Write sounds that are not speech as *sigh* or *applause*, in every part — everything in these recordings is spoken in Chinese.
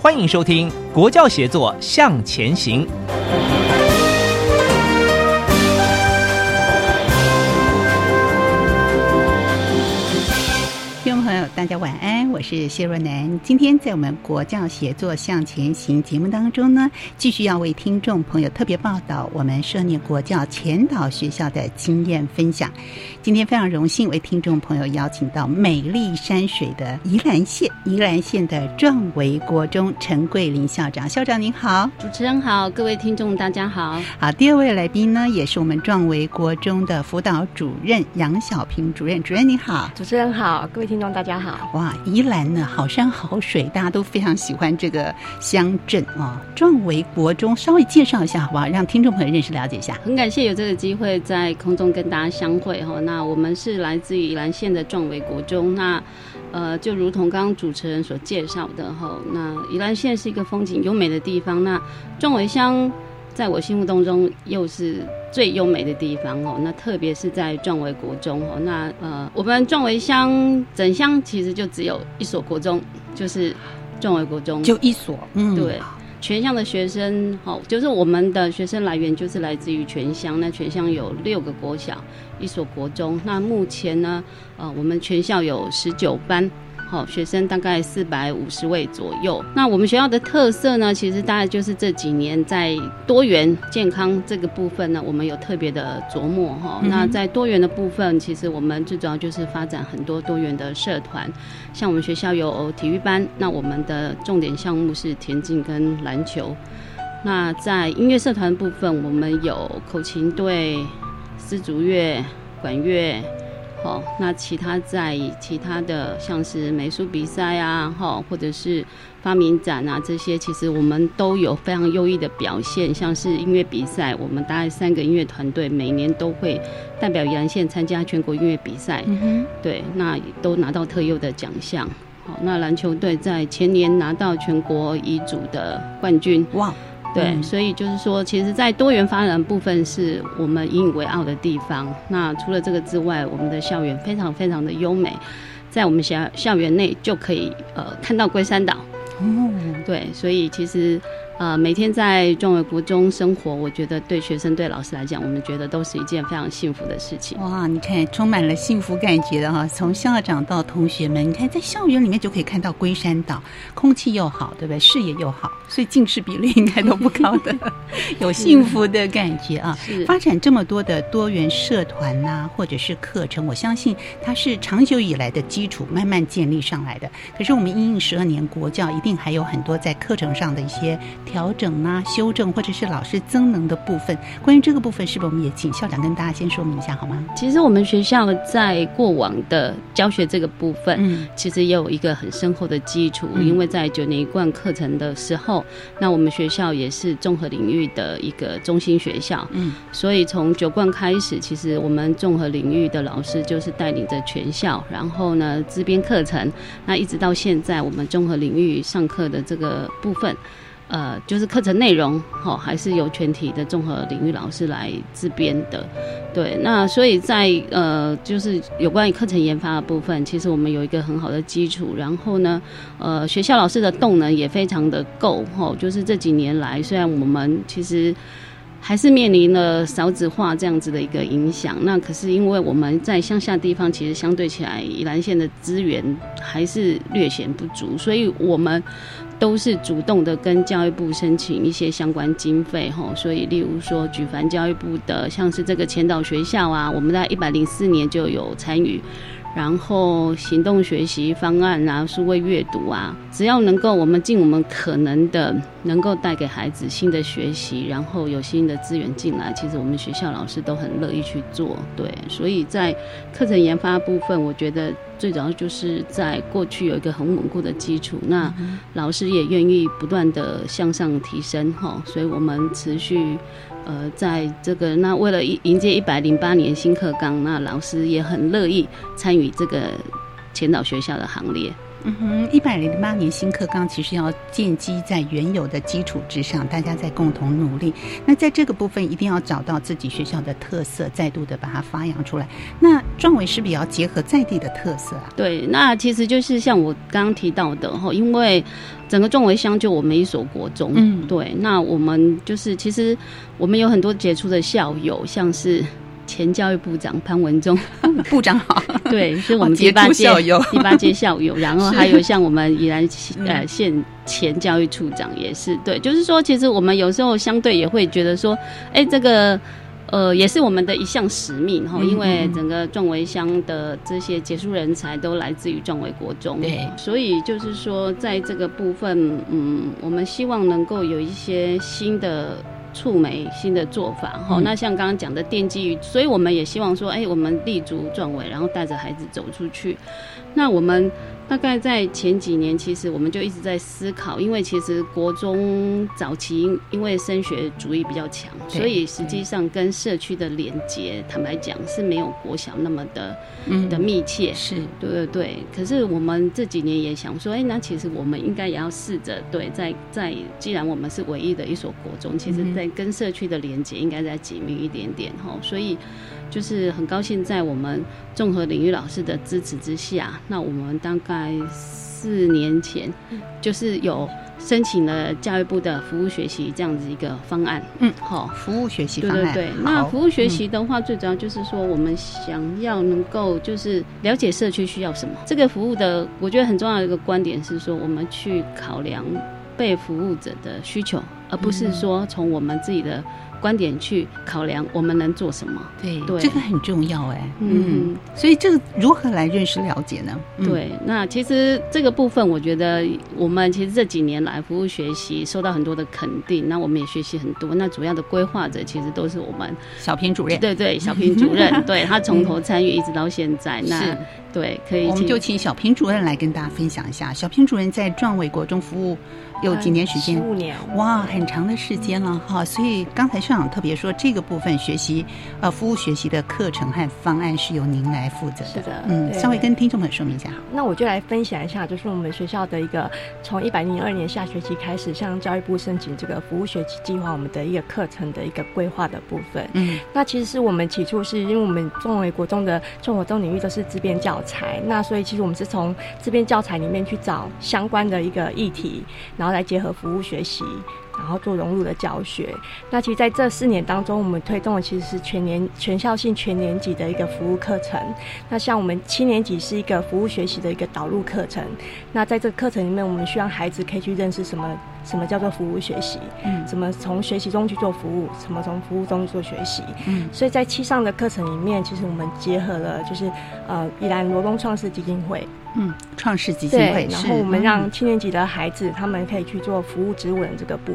欢迎收听《国教协作向前行》。听众朋友大家晚安，我是谢若楠。今天在我们国教协作向前行节目当中呢，继续要为听众朋友特别报道我们涉念国教前导学校的经验分享。今天非常荣幸为听众朋友邀请到美丽山水的宜兰县，宜兰县的壮维国中陈桂林校长。校长您好，主持人好，各位听众大家好。好，第二位来宾呢，也是我们壮维国中的辅导主任杨小平主任。主任您好，主持人好，各位听众大家好。哇，宜兰呢，好山好水，大家都非常喜欢这个乡镇啊。壮维国中，稍微介绍一下好不好？让听众朋友认识了解一下。很感谢有这个机会在空中跟大家相会哈。那我们是来自于宜兰县的壮维国中。那呃，就如同刚刚主持人所介绍的哈，那宜兰县是一个风景优美的地方。那壮维乡。在我心目当中，又是最优美的地方哦。那特别是在壮维国中哦。那呃，我们壮维乡整乡其实就只有一所国中，就是壮维国中，就一所。嗯，对，全乡的学生，好，就是我们的学生来源就是来自于全乡。那全乡有六个国小，一所国中。那目前呢，呃，我们全校有十九班。好，学生大概四百五十位左右。那我们学校的特色呢，其实大概就是这几年在多元健康这个部分呢，我们有特别的琢磨哈。那在多元的部分，其实我们最主要就是发展很多多元的社团，像我们学校有体育班，那我们的重点项目是田径跟篮球。那在音乐社团部分，我们有口琴队、丝竹乐、管乐。好，那其他在其他的像是美术比赛啊，哈，或者是发明展啊，这些其实我们都有非常优异的表现。像是音乐比赛，我们大概三个音乐团队每年都会代表宜兰县参加全国音乐比赛，对，那都拿到特优的奖项。好，那篮球队在前年拿到全国乙组的冠军。哇！对，所以就是说，其实，在多元发展部分是我们引以为傲的地方。那除了这个之外，我们的校园非常非常的优美，在我们校校园内就可以呃看到龟山岛。哦，对，所以其实。呃，每天在壮伟国中生活，我觉得对学生、对老师来讲，我们觉得都是一件非常幸福的事情。哇，你看，充满了幸福感觉的哈！从校长到同学们，你看在校园里面就可以看到龟山岛，空气又好，对不对？视野又好，所以近视比例应该都不高的，*laughs* 有幸福的感觉啊！发展这么多的多元社团呐，或者是课程，我相信它是长久以来的基础，慢慢建立上来的。可是我们应应十二年国教，一定还有很多在课程上的一些。调整啊，修正或者是老师增能的部分，关于这个部分，是不是我们也请校长跟大家先说明一下好吗？其实我们学校在过往的教学这个部分，嗯，其实也有一个很深厚的基础，因为在九年一贯课程的时候，那我们学校也是综合领域的一个中心学校，嗯，所以从九贯开始，其实我们综合领域的老师就是带领着全校，然后呢，自编课程，那一直到现在，我们综合领域上课的这个部分。呃，就是课程内容，哦，还是由全体的综合领域老师来自编的，对。那所以在呃，就是有关于课程研发的部分，其实我们有一个很好的基础。然后呢，呃，学校老师的动能也非常的够，哈。就是这几年来，虽然我们其实还是面临了少子化这样子的一个影响。那可是因为我们在乡下地方，其实相对起来，宜兰县的资源还是略显不足，所以我们都是主动的跟教育部申请一些相关经费吼。所以，例如说举凡教育部的，像是这个前导学校啊，我们在一百零四年就有参与。然后行动学习方案啊，数位阅读啊，只要能够我们尽我们可能的，能够带给孩子新的学习，然后有新的资源进来，其实我们学校老师都很乐意去做。对，所以在课程研发部分，我觉得最主要就是在过去有一个很稳固的基础，那老师也愿意不断的向上提升哈，所以我们持续。呃，在这个那为了迎迎接一百零八年新课纲，那老师也很乐意参与这个前导学校的行列。嗯哼，一百零八年新课纲其实要建基在原有的基础之上，大家在共同努力。那在这个部分，一定要找到自己学校的特色，再度的把它发扬出来。那壮伟是不是也要结合在地的特色啊？对，那其实就是像我刚刚提到的哈，因为整个壮伟乡就我们一所国中，嗯，对，那我们就是其实我们有很多杰出的校友，像是。前教育部长潘文忠。*laughs* 部长好，*laughs* 对，是我们第八届 *laughs* 第八届校友，然后还有像我们宜兰呃县前教育处长也是，对，就是说，其实我们有时候相对也会觉得说，哎，这个呃也是我们的一项使命哈，因为整个壮维乡的这些杰出人才都来自于壮维国中，对，所以就是说，在这个部分，嗯，我们希望能够有一些新的。触媒新的做法哈，那像刚刚讲的奠基于，所以我们也希望说，哎，我们立足壮伟，然后带着孩子走出去。那我们。大概在前几年，其实我们就一直在思考，因为其实国中早期因为升学主义比较强，所以实际上跟社区的连接，坦白讲是没有国小那么的嗯的密切。是对对对。可是我们这几年也想说，哎，那其实我们应该也要试着对，在在既然我们是唯一的一所国中，其实在跟社区的连接应该再紧密一点点哈。所以。就是很高兴在我们综合领域老师的支持之下，那我们大概四年前就是有申请了教育部的服务学习这样子一个方案。嗯，好，服务学习方案。对对对，那服务学习的话，最主要就是说我们想要能够就是了解社区需要什么。这个服务的，我觉得很重要的一个观点是说，我们去考量被服务者的需求，而不是说从我们自己的。观点去考量，我们能做什么？对，对这个很重要哎。嗯，所以这个如何来认识了解呢？对，那其实这个部分，我觉得我们其实这几年来服务学习受到很多的肯定，那我们也学习很多。那主要的规划者其实都是我们小平主任。对对，小平主任，对 *laughs* 他从头参与一直到现在。那对，可以，我们就请小平主任来跟大家分享一下。小平主任在壮伟国中服务。有几年时间？十五年，哇，很长的时间了哈。所以刚才校长特别说，这个部分学习呃服务学习的课程和方案是由您来负责的。是的，嗯，稍微跟听众们说明一下。那我就来分享一下，就是我们学校的一个从一百零二年下学期开始向教育部申请这个服务学习计划，我们的一个课程的一个规划的部分。嗯，那其实是我们起初是因为我们作为国中的中活动领域都是自编教材，那所以其实我们是从自编教材里面去找相关的一个议题，然后。来结合服务学习。然后做融入的教学。那其实在这四年当中，我们推动的其实是全年全校性全年级的一个服务课程。那像我们七年级是一个服务学习的一个导入课程。那在这个课程里面，我们希望孩子可以去认识什么什么叫做服务学习，嗯，怎么从学习中去做服务，什么从服务中去做学习。嗯，所以在七上的课程里面，其实我们结合了就是呃宜兰罗东创世基金会，嗯，创世基金会，然后我们让七年级的孩子他们可以去做服务植物人这个部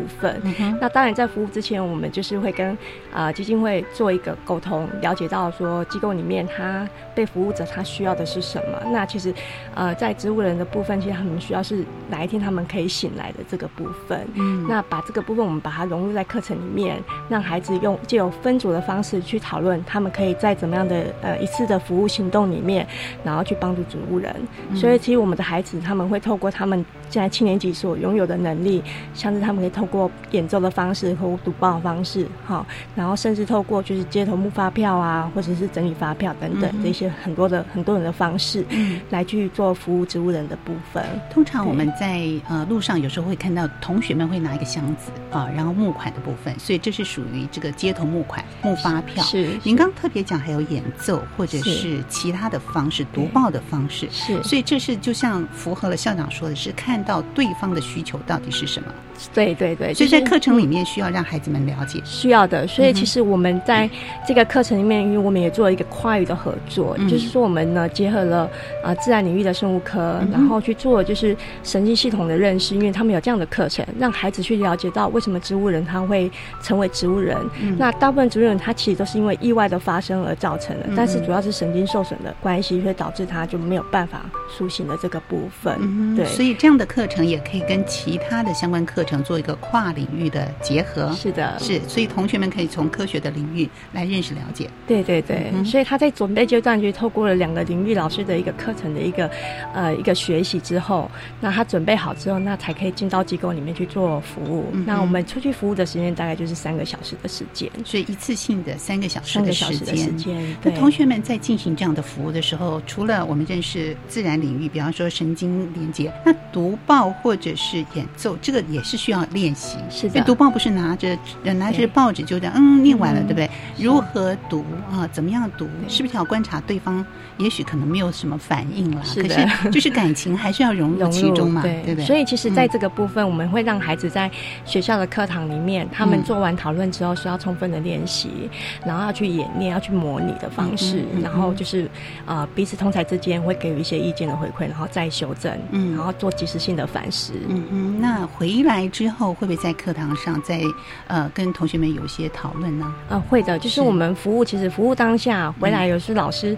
那当然在服务之前，我们就是会跟啊基金会做一个沟通，了解到说机构里面他被服务者他需要的是什么。那其实呃在植物人的部分，其实他们需要是哪一天他们可以醒来的这个部分。嗯，那把这个部分我们把它融入在课程里面，让孩子用借由分组的方式去讨论，他们可以在怎么样的呃一次的服务行动里面，然后去帮助植物人。所以其实我们的孩子他们会透过他们。现在七年级所拥有的能力，像是他们可以透过演奏的方式和读报的方式，哈，然后甚至透过就是街头募发票啊，或者是整理发票等等这些很多的很多人的方式，来去做服务植物人的部分。通常我们在呃路上有时候会看到同学们会拿一个箱子啊，然后募款的部分，所以这是属于这个街头募款募发票。是，您刚特别讲还有演奏或者是其他的方式读报的方式，是，所以这是就像符合了校长说的是看到对方的需求到底是什么。对对对，所以在课程里面需要让孩子们了解，需要的。所以其实我们在这个课程里面，因为我们也做了一个跨域的合作，就是说我们呢结合了啊自然领域的生物科，然后去做就是神经系统的认识，因为他们有这样的课程，让孩子去了解到为什么植物人他会成为植物人。那大部分植物人他其实都是因为意外的发生而造成的，但是主要是神经受损的关系，所以导致他就没有办法苏醒的这个部分。对，所以这样的课程也可以跟其他的相关课程。做一个跨领域的结合，是的，是，所以同学们可以从科学的领域来认识了解。对对对，所以他在准备阶段就透过了两个领域老师的一个课程的一个呃一个学习之后，那他准备好之后，那才可以进到机构里面去做服务。那我们出去服务的时间大概就是三个小时的时间，所以一次性的三个小时的时间。那同学们在进行这样的服务的时候，除了我们认识自然领域，比方说神经连接，那读报或者是演奏，这个也是。需要练习，是的。读报不是拿着拿着报纸就这样，嗯，念完了，对不对？如何读啊？怎么样读？是不是要观察对方？也许可能没有什么反应了，是的。*laughs* 就是感情还是要融入其中嘛，对不对？所以其实在这个部分，我们会让孩子在学校的课堂里面，他们做完讨论之后，需要充分的练习，然后要去演练，要去模拟的方式，然后就是呃彼此同才之间会给予一些意见的回馈，然后再修正，嗯，然后做及时性的反思。嗯嗯，那回来。之后会不会在课堂上再呃跟同学们有一些讨论呢？呃，会的，就是我们服务，其实服务当下回来，有时老师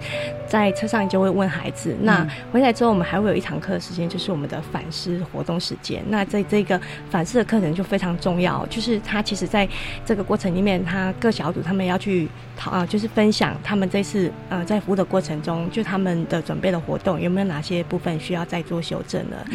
在车上就会问孩子。那回来之后，我们还会有一堂课的时间，就是我们的反思活动时间。那在这个反思的课程就非常重要，就是他其实在这个过程里面，他各小组他们要去讨啊，就是分享他们这次呃在服务的过程中，就他们的准备的活动有没有哪些部分需要再做修正的？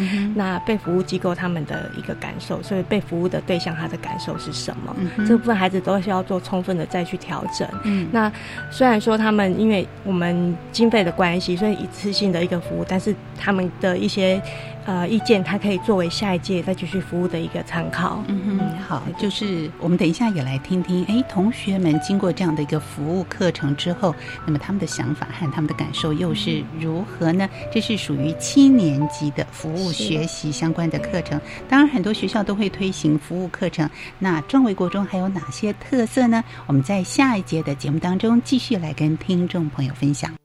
那被服务机构他们的一个感受。所以被服务的对象他的感受是什么？这部分孩子都需要做充分的再去调整。那虽然说他们因为我们经费的关系，所以一次性的一个服务，但是他们的一些。呃，意见它可以作为下一届再继续服务的一个参考。嗯哼，好，就是我们等一下也来听听，哎，同学们经过这样的一个服务课程之后，那么他们的想法和他们的感受又是如何呢？这是属于七年级的服务学习相关的课程。当然，很多学校都会推行服务课程。那壮维国中还有哪些特色呢？我们在下一节的节目当中继续来跟听众朋友分享。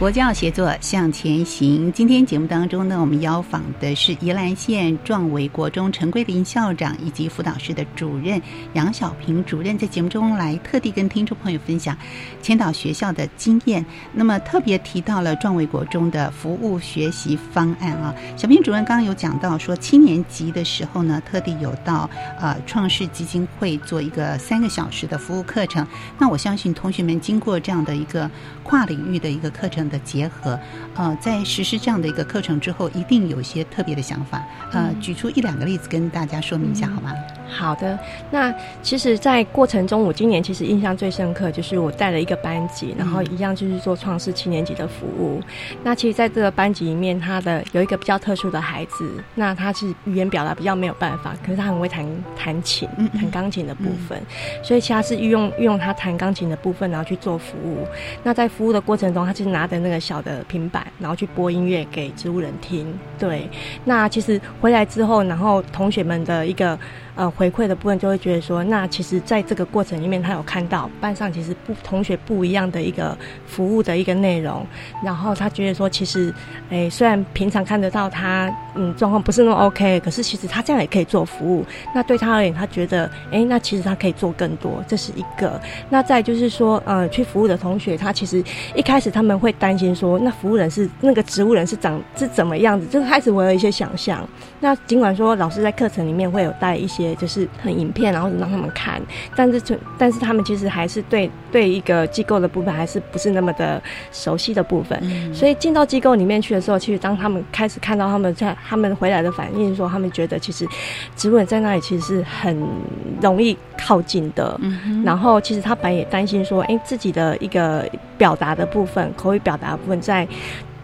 国教协作向前行。今天节目当中呢，我们邀访的是宜兰县壮维国中陈桂林校长以及辅导室的主任杨小平主任，在节目中来特地跟听众朋友分享千岛学校的经验。那么特别提到了壮维国中的服务学习方案啊。小平主任刚刚有讲到说，七年级的时候呢，特地有到呃创世基金会做一个三个小时的服务课程。那我相信同学们经过这样的一个跨领域的一个课程。的结合，呃，在实施这样的一个课程之后，一定有一些特别的想法，呃，举出一两个例子跟大家说明一下，好吗？好的，那其实，在过程中，我今年其实印象最深刻，就是我带了一个班级，然后一样就是做创世七年级的服务。那其实，在这个班级里面，他的有一个比较特殊的孩子，那他是语言表达比较没有办法，可是他很会弹弹琴，弹钢琴的部分，所以其他是运用运用他弹钢琴的部分，然后去做服务。那在服务的过程中，他其实拿着那个小的平板，然后去播音乐给植物人听。对，那其实回来之后，然后同学们的一个。呃，回馈的部分就会觉得说，那其实在这个过程里面，他有看到班上其实不同学不一样的一个服务的一个内容，然后他觉得说，其实，哎，虽然平常看得到他嗯状况不是那么 OK，可是其实他这样也可以做服务。那对他而言，他觉得，哎，那其实他可以做更多，这是一个。那再就是说，呃，去服务的同学，他其实一开始他们会担心说，那服务人是那个植物人是长是怎么样子，就开始我有一些想象。那尽管说老师在课程里面会有带一些。就是很影片，然后让他们看，但是但是他们其实还是对对一个机构的部分还是不是那么的熟悉的部分，所以进到机构里面去的时候，其实当他们开始看到他们在他们回来的反应，说他们觉得其实植物人在那里其实是很容易靠近的，然后其实他本来也担心说，哎，自己的一个表达的部分，口语表达部分在。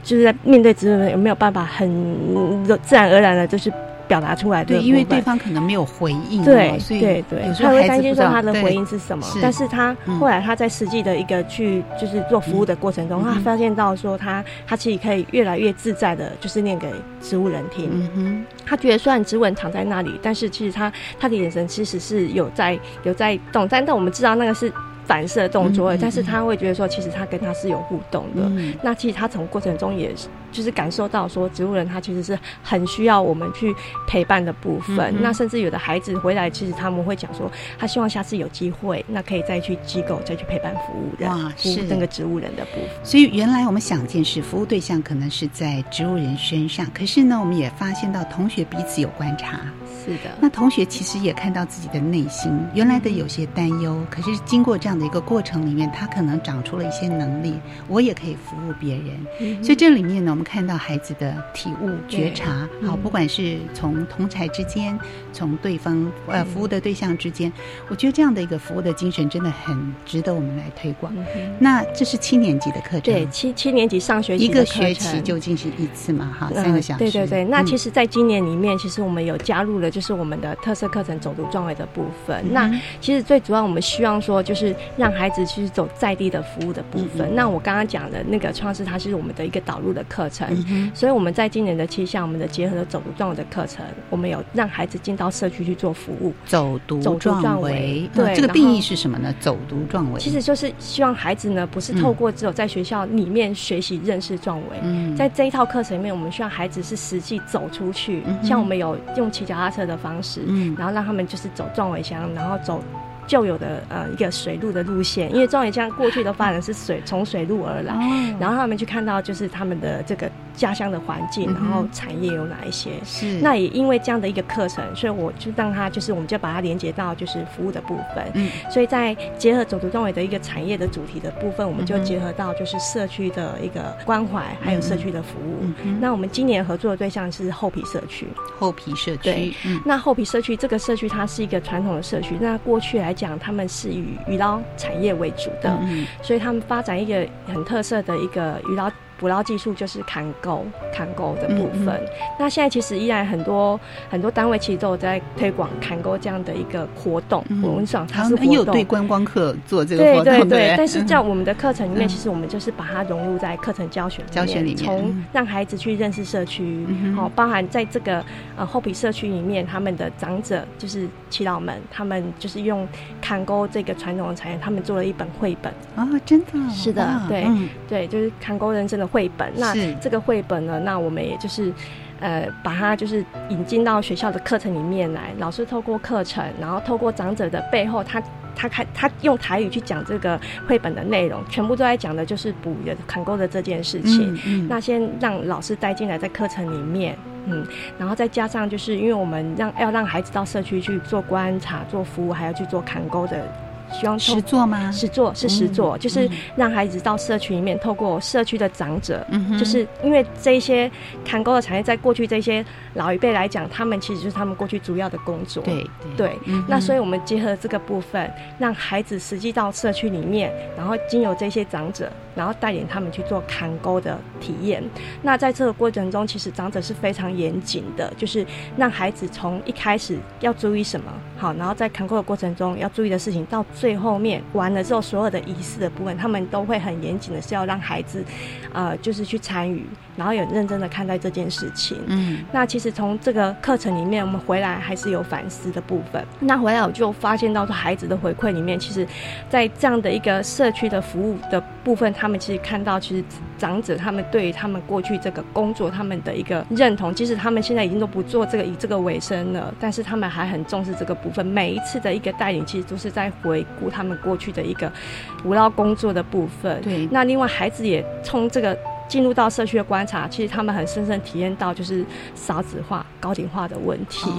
就是在面对植物人有没有办法很自然而然的，就是表达出来？对，因为对方可能没有回应，对，所以对对，他会担心说他的回应是什么。但是他后来他在实际的一个去就是做服务的过程中，他发现到说他他其实可以越来越自在的，就是念给植物人听。嗯哼，他觉得虽然植物人躺在那里，但是其实他他的眼神其实是有在有在动，但但我们知道那个是。反射动作，但是他会觉得说，其实他跟他是有互动的。那其实他从过程中也就是感受到说，植物人他其实是很需要我们去陪伴的部分。那甚至有的孩子回来，其实他们会讲说，他希望下次有机会，那可以再去机构再去陪伴服务的，是那个植物人的部分。所以原来我们想见是服务对象可能是在植物人身上，可是呢，我们也发现到同学彼此有观察。是的，那同学其实也看到自己的内心原来的有些担忧，可是经过这样的一个过程里面，他可能长出了一些能力，我也可以服务别人。所以这里面呢，我们看到孩子的体悟、觉察，好，不管是从同才之间，从对方呃服务的对象之间，我觉得这样的一个服务的精神真的很值得我们来推广。那这是七年级的课程，对，七七年级上学期一个学期就进行一次嘛，哈，三个小时。对对对，那其实，在今年里面，其实我们有加入了。就是我们的特色课程走读壮伟的部分。那其实最主要，我们希望说，就是让孩子去走在地的服务的部分。那我刚刚讲的那个创世，它是我们的一个导入的课程。所以我们在今年的气象，我们的结合了走读壮伟的课程，我们有让孩子进到社区去做服务。走读壮伟，对这个定义是什么呢？走读壮伟，其实就是希望孩子呢，不是透过只有在学校里面学习认识壮伟。在这一套课程里面，我们希望孩子是实际走出去。像我们有用骑脚踏车。的方式，然后让他们就是走壮尾乡，然后走。旧有的呃一个水路的路线，因为庄野江过去的发展是水从水路而来，然后他们去看到就是他们的这个家乡的环境，然后产业有哪一些，是。那也因为这样的一个课程，所以我就让他就是我们就把它连接到就是服务的部分，嗯，所以在结合走读庄尾的一个产业的主题的部分，我们就结合到就是社区的一个关怀，还有社区的服务。那我们今年合作的对象是厚皮社区，厚皮社区，对，那厚皮社区这个社区它是一个传统的社区，那过去来。讲他们是以渔捞产业为主的，所以他们发展一个很特色的一个渔捞。捕捞技术就是砍钩、砍钩的部分。那现在其实依然很多很多单位其实都有在推广砍钩这样的一个活动。我们想它是活动，对观光客做这个活动。对对对。但是在我们的课程里面，其实我们就是把它融入在课程教学教学里面，从让孩子去认识社区，哦，包含在这个呃后皮社区里面，他们的长者就是祈祷们，他们就是用砍钩这个传统的产业，他们做了一本绘本啊，真的是的，对对，就是砍钩人生的。绘本，那这个绘本呢？那我们也就是，呃，把它就是引进到学校的课程里面来。老师透过课程，然后透过长者的背后，他他开他用台语去讲这个绘本的内容，全部都在讲的就是捕鱼砍钩的这件事情。那先让老师带进来在课程里面，嗯，然后再加上就是因为我们让要让孩子到社区去做观察、做服务，还要去做砍钩的。希望实做吗？实做是实做，就是让孩子到社区里面，透过社区的长者，就是因为这些砍钩的产业，在过去这些老一辈来讲，他们其实就是他们过去主要的工作。对对，那所以我们结合这个部分，让孩子实际到社区里面，然后经由这些长者。然后带领他们去做砍钩的体验。那在这个过程中，其实长者是非常严谨的，就是让孩子从一开始要注意什么，好，然后在砍钩的过程中要注意的事情，到最后面完了之后，所有的仪式的部分，他们都会很严谨的，是要让孩子，呃，就是去参与，然后有认真的看待这件事情。嗯。那其实从这个课程里面，我们回来还是有反思的部分。那回来我就发现到说，孩子的回馈里面，其实，在这样的一个社区的服务的部分，他。他们其实看到，其实长者他们对于他们过去这个工作，他们的一个认同，即使他们现在已经都不做这个以这个为生了，但是他们还很重视这个部分。每一次的一个带领，其实都是在回顾他们过去的一个无劳工作的部分。对。那另外孩子也从这个进入到社区的观察，其实他们很深深体验到就是少子化、高龄化的问题。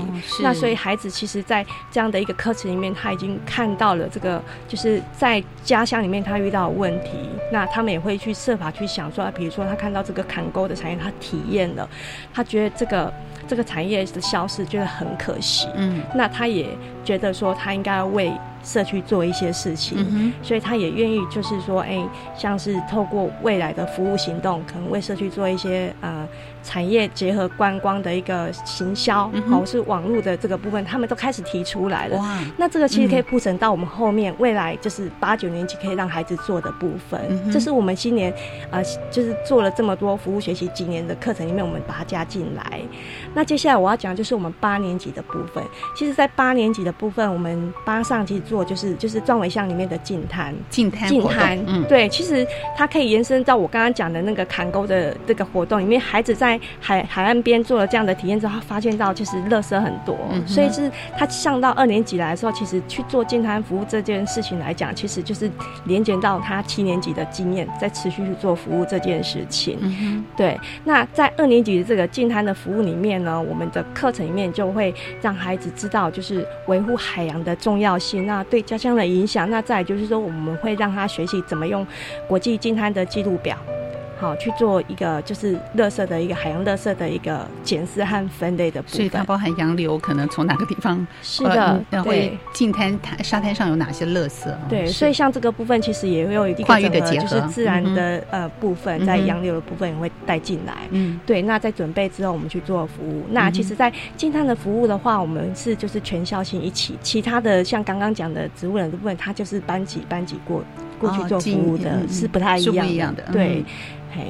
那所以孩子其实，在这样的一个课程里面，他已经看到了这个，就是在家乡里面他遇到的问题。那他们也会去设法去想说，比如说他看到这个砍钩的产业，他体验了，他觉得这个这个产业的消失，觉得很可惜。嗯，那他也觉得说，他应该要为。社区做一些事情，嗯所以他也愿意，就是说，哎，像是透过未来的服务行动，可能为社区做一些呃。产业结合观光的一个行销，或是网络的这个部分，他们都开始提出来了。哇！那这个其实可以铺陈到我们后面未来，就是八九年级可以让孩子做的部分。这是我们今年呃，就是做了这么多服务学习几年的课程里面，我们把它加进来。那接下来我要讲就是我们八年级的部分。其实，在八年级的部分，我们八上其实做就是就是壮围巷里面的净滩，净滩，净滩。嗯，对，其实它可以延伸到我刚刚讲的那个砍钩的这个活动里面，孩子在海海岸边做了这样的体验之后，他发现到其实垃圾很多，所以是他上到二年级来的时候，其实去做健康服务这件事情来讲，其实就是连接到他七年级的经验，在持续去做服务这件事情。对，那在二年级的这个健康的服务里面呢，我们的课程里面就会让孩子知道，就是维护海洋的重要性，那对家乡的影响。那再就是说，我们会让他学习怎么用国际健康的记录表。好去做一个就是垃圾的一个海洋垃圾的一个检视和分类的部分，所以它包含洋流可能从哪个地方是的，会近滩滩沙滩上有哪些垃圾？对，所以像这个部分其实也会有一个跨域的结合，就是自然的呃部分在洋流的部分也会带进来。嗯，对。那在准备之后，我们去做服务。那其实，在近滩的服务的话，我们是就是全校性一起，其他的像刚刚讲的植物人的部分，它就是班级班级过过去做服务的，是不太一样的。对。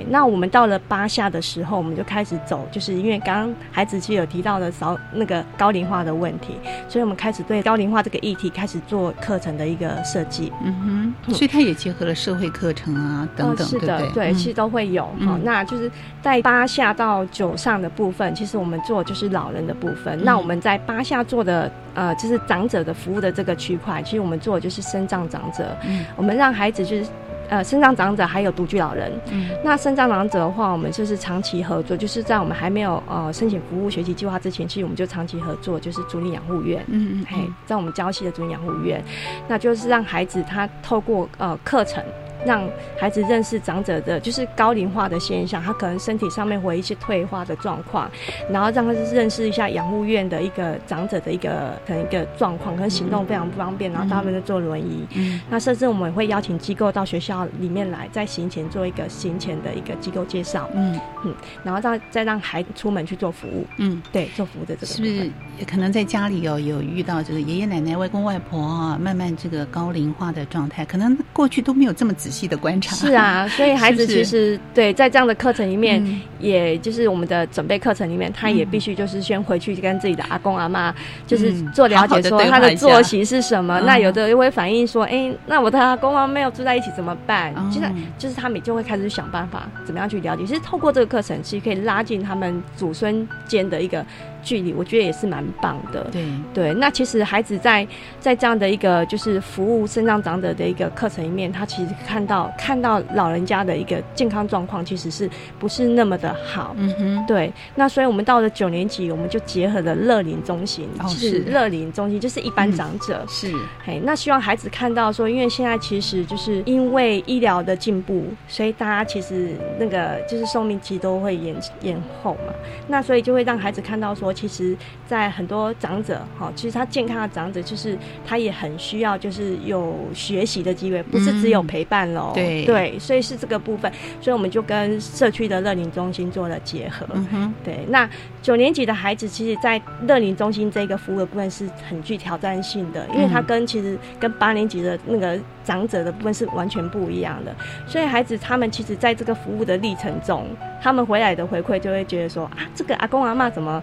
那我们到了八下的时候，我们就开始走，就是因为刚刚孩子其实有提到的少那个高龄化的问题，所以我们开始对高龄化这个议题开始做课程的一个设计。嗯哼，所以它也结合了社会课程啊等等，是的，对，其实都会有。好，那就是在八下到九上的部分，其实我们做就是老人的部分。那我们在八下做的呃，就是长者的服务的这个区块，其实我们做的就是身障长者。嗯，我们让孩子就是。呃，身障长者还有独居老人。嗯，那身障长者的话，我们就是长期合作，就是在我们还没有呃申请服务学习计划之前，其实我们就长期合作，就是主力养护院。嗯嗯，嘿，在我们郊西的主力养护院，那就是让孩子他透过呃课程。让孩子认识长者的，就是高龄化的现象，他可能身体上面会一些退化的状况，然后让他认识一下养护院的一个长者的一个可能一个状况，可能行动非常不方便，然后他们在坐轮椅。嗯，那甚至我们会邀请机构到学校里面来，在行前做一个行前的一个机构介绍。嗯嗯，然后再再让孩子出门去做服务。嗯，对，做服务的这个是不是可能在家里哦有遇到这个爷爷奶奶、外公外婆啊，慢慢这个高龄化的状态，可能过去都没有这么仔细的观察是啊，*laughs* 所以孩子其实对在这样的课程里面，也就是我们的准备课程里面，他也必须就是先回去跟自己的阿公阿妈就是做了解，说他的作息是什么。那有的又会反映说，哎，那我的阿公阿妈没有住在一起怎么办？其实就是他们就会开始想办法，怎么样去了解。其实透过这个课程，其实可以拉近他们祖孙间的一个。距离我觉得也是蛮棒的，对对。那其实孩子在在这样的一个就是服务身障长者的一个课程里面，他其实看到看到老人家的一个健康状况，其实是不是那么的好？嗯哼，对。那所以我们到了九年级，我们就结合了乐龄中心，是乐龄中心，就是一般长者是。嘿，那希望孩子看到说，因为现在其实就是因为医疗的进步，所以大家其实那个就是寿命期都会延延后嘛。那所以就会让孩子看到说。其实，在很多长者哈，其实他健康的长者，就是他也很需要，就是有学习的机会，不是只有陪伴喽。对对，所以是这个部分，所以我们就跟社区的乐龄中心做了结合。嗯哼，对。那九年级的孩子，其实，在乐龄中心这个服务的部分是很具挑战性的，因为他跟其实跟八年级的那个长者的部分是完全不一样的。所以孩子他们其实在这个服务的历程中，他们回来的回馈就会觉得说啊，这个阿公阿妈怎么？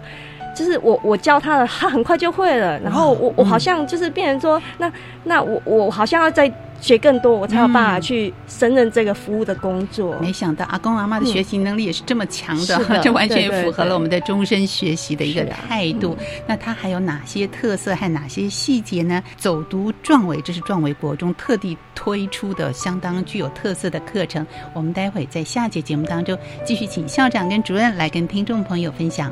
就是我我教他了，他很快就会了。然后我我好像就是变成说，那那我我好像要再学更多，我才有办法去胜任这个服务的工作。没想到阿公阿妈的学习能力也是这么强的，*laughs* 这完全符合了我们的终身学习的一个态度。那他还有哪些特色和哪些细节呢？走读壮伟，这是壮伟国中特地推出的相当具有特色的课程。我们待会在下节节目当中继续请校长跟主任来跟听众朋友分享。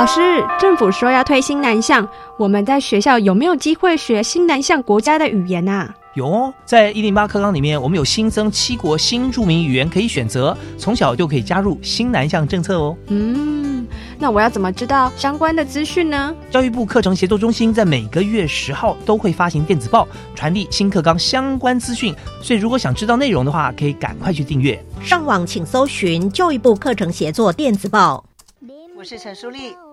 老师，政府说要推新南向，我们在学校有没有机会学新南向国家的语言啊？有哦，在一零八课纲里面，我们有新增七国新著名语言可以选择，从小就可以加入新南向政策哦。嗯，那我要怎么知道相关的资讯呢？教育部课程协作中心在每个月十号都会发行电子报，传递新课纲相关资讯。所以如果想知道内容的话，可以赶快去订阅。上网请搜寻教育部课程协作电子报。我是陈淑丽，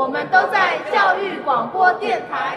我们都在教育广播电台。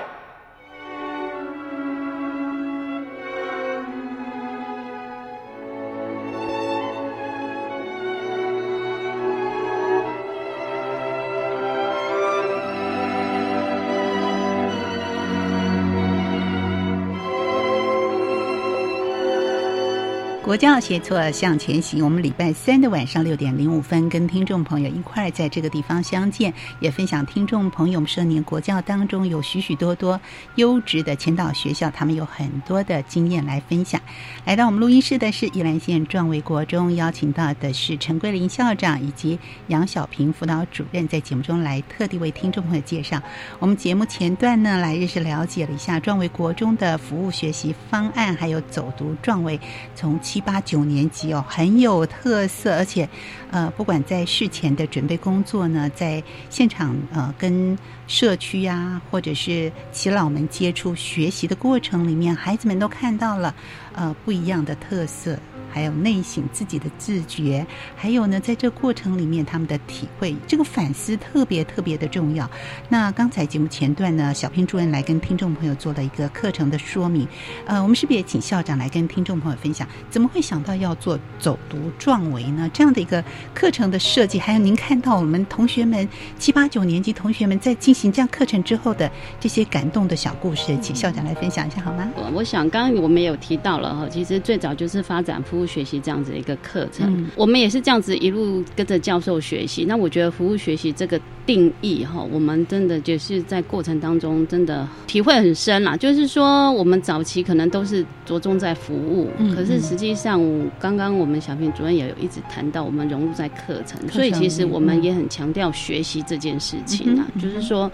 国教协作向前行，我们礼拜三的晚上六点零五分，跟听众朋友一块儿在这个地方相见，也分享听众朋友们这年国教当中有许许多多优质的前导学校，他们有很多的经验来分享。来到我们录音室的是宜兰县壮维国中，邀请到的是陈桂林校长以及杨小平辅导主任，在节目中来特地为听众朋友介绍。我们节目前段呢，来认识了解了一下壮维国中的服务学习方案，还有走读壮维从七八九年级哦，很有特色，而且呃，不管在事前的准备工作呢，在现场呃跟社区呀，或者是耆老们接触学习的过程里面，孩子们都看到了呃不一样的特色。还有内省自己的自觉，还有呢，在这过程里面他们的体会，这个反思特别特别的重要。那刚才节目前段呢，小平主任来跟听众朋友做了一个课程的说明，呃，我们是不是也请校长来跟听众朋友分享，怎么会想到要做走读壮维呢？这样的一个课程的设计，还有您看到我们同学们七八九年级同学们在进行这样课程之后的这些感动的小故事，请校长来分享一下好吗？我我想刚刚我们有提到了哈，其实最早就是发展服务学习这样子的一个课程，嗯我们也是这样子一路跟着教授学习。那我觉得服务学习这个定义哈，我们真的就是在过程当中真的体会很深啦。就是说，我们早期可能都是着重在服务，嗯可是实际上刚刚我们小平主任也有一直谈到，我们融入在课程，所以其实我嗯们也很强调学习这件事情啊，嗯就是说。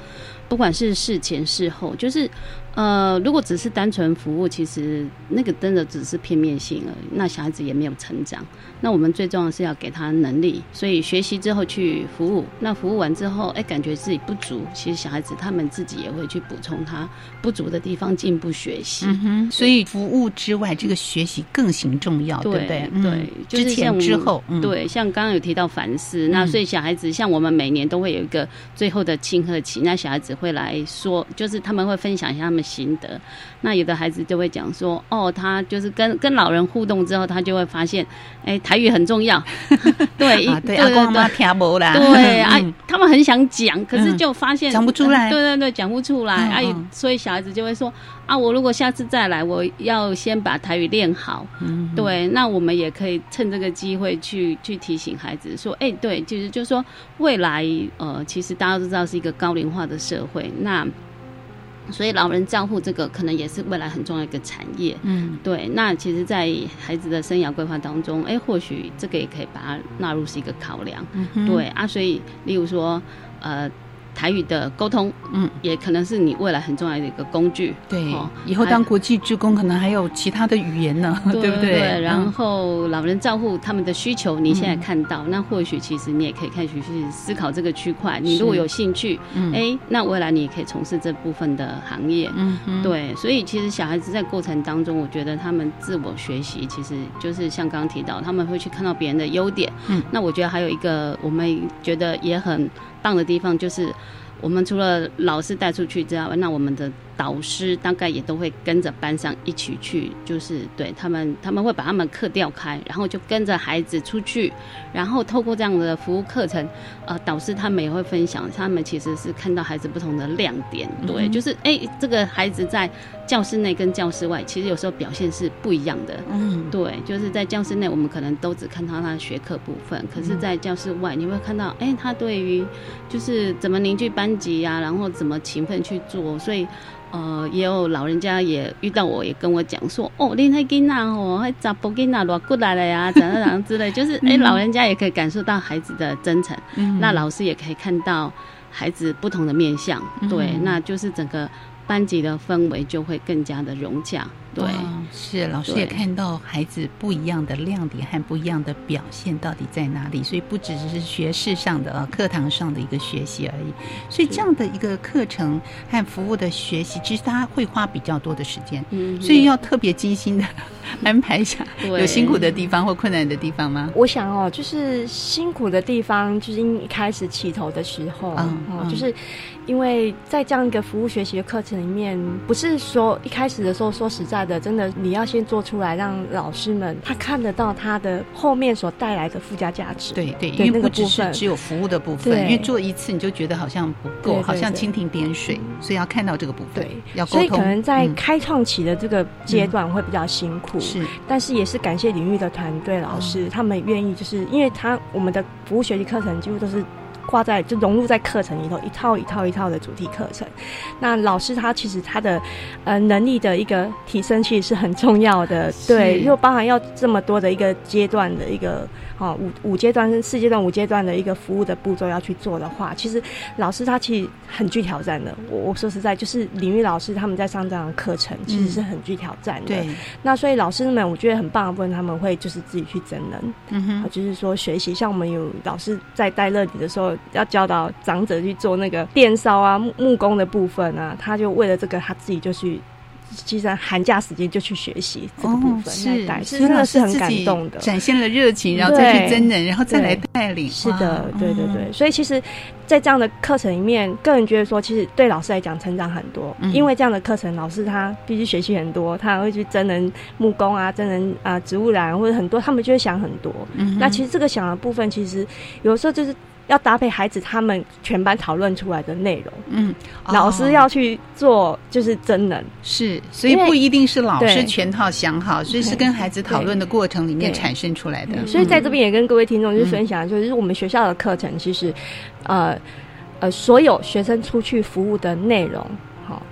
不管是事前事后，就是呃，如果只是单纯服务，其实那个真的只是片面性而已，那小孩子也没有成长。那我们最重要的是要给他能力，所以学习之后去服务。那服务完之后，哎，感觉自己不足，其实小孩子他们自己也会去补充他不足的地方，进步学习。嗯哼，所以服务之外，这个学习更行重要，对不对？对，之前之后，对，像刚刚有提到凡事，那所以小孩子像我们每年都会有一个最后的庆贺期，那小孩子会来说，就是他们会分享一下他们心得。那有的孩子就会讲说，哦，他就是跟跟老人互动之后，他就会发现，哎，台语很重要。*laughs* 对，对，阿公妈听不啦。对，*laughs* 啊，他们很想讲，可是就发现讲不出来。对对对，讲不出来。哎，所以小孩子就会说，啊，我如果下次再来，我要先把台语练好。嗯，对，那我们也可以趁这个机会去去提醒孩子说，哎，对，其实就是说未来，呃，其实大家都知道是一个高龄化的社会，那。所以老人照护这个可能也是未来很重要一个产业，嗯，对。那其实，在孩子的生涯规划当中，哎，或许这个也可以把它纳入是一个考量，嗯对啊。所以，例如说，呃。台语的沟通，嗯，也可能是你未来很重要的一个工具。对，以后当国际职工，可能还有其他的语言呢，对 *laughs* 不对？对。然后老人照顾他们的需求，你现在看到，那或许其实你也可以开始去思考这个区块。你如果有兴趣，哎，那未来你也可以从事这部分的行业。嗯，对。所以其实小孩子在过程当中，我觉得他们自我学习，其实就是像刚刚提到，他们会去看到别人的优点。嗯，那我觉得还有一个我们觉得也很棒的地方，就是。我们除了老师带出去之外，那我们的。导师大概也都会跟着班上一起去，就是对他们，他们会把他们课调开，然后就跟着孩子出去，然后透过这样的服务课程，呃，导师他们也会分享，他们其实是看到孩子不同的亮点，对，就是哎，这个孩子在教室内跟教室外，其实有时候表现是不一样的，嗯，对，就是在教室内我们可能都只看到他的学科部分，可是在教室外你会看到，哎，他对于就是怎么凝聚班级呀，然后怎么勤奋去做，所以。呃，也有老人家也遇到我，也跟我讲说，哦，恁那囡仔哦，还咋不囡仔落过来了呀？怎样怎样之类，就是 *laughs* 哎，老人家也可以感受到孩子的真诚，那老师也可以看到孩子不同的面相，对，那就是整个班级的氛围就会更加的融洽。对，是老师也看到孩子不一样的亮点和不一样的表现到底在哪里，所以不只是学识上的、课堂上的一个学习而已。所以这样的一个课程和服务的学习，其实他会花比较多的时间，嗯，所以要特别精心的 *laughs* 安排一下。有辛苦的地方或困难的地方吗？我想哦，就是辛苦的地方，就是一开始起头的时候，嗯，就是因为在这样一个服务学习的课程里面，不是说一开始的时候说实在。的真的，你要先做出来，让老师们他看得到他的后面所带来的附加价值。对对，因为不只是只有服务的部分，因为做一次你就觉得好像不够，好像蜻蜓点水，所以要看到这个部分。对，要沟通。所以可能在开创期的这个阶段会比较辛苦，是，但是也是感谢领域的团队老师，他们愿意，就是因为他我们的服务学习课程几乎都是。挂在就融入在课程里头，一套一套一套的主题课程。那老师他其实他的呃能力的一个提升，其实是很重要的。*laughs* 对，又包含要这么多的一个阶段的一个。哦，五五阶段、四阶段、五阶段的一个服务的步骤要去做的话，其实老师他其实很具挑战的。我我说实在，就是领域老师他们在上这样的课程，其实是很具挑战的。对。那所以老师们，我觉得很棒的部分，他们会就是自己去整人，嗯哼，就是说学习。像我们有老师在带乐理的时候，要教导长者去做那个电烧啊、木木工的部分啊，他就为了这个，他自己就去。其实寒假时间就去学习这个部分，是真的是很感动的，展现了热情，然后再去真人，然后再来带领。是的，对对对。所以其实，在这样的课程里面，个人觉得说，其实对老师来讲成长很多，因为这样的课程，老师他必须学习很多，他会去真人木工啊，真人啊植物染或者很多，他们就会想很多。那其实这个想的部分，其实有时候就是。要搭配孩子他们全班讨论出来的内容，嗯，老师要去做就是真人，是，所以不一定是老师全套想好，所以是跟孩子讨论的过程里面产生出来的。所以在这边也跟各位听众就分享，就是我们学校的课程其实，呃呃，所有学生出去服务的内容。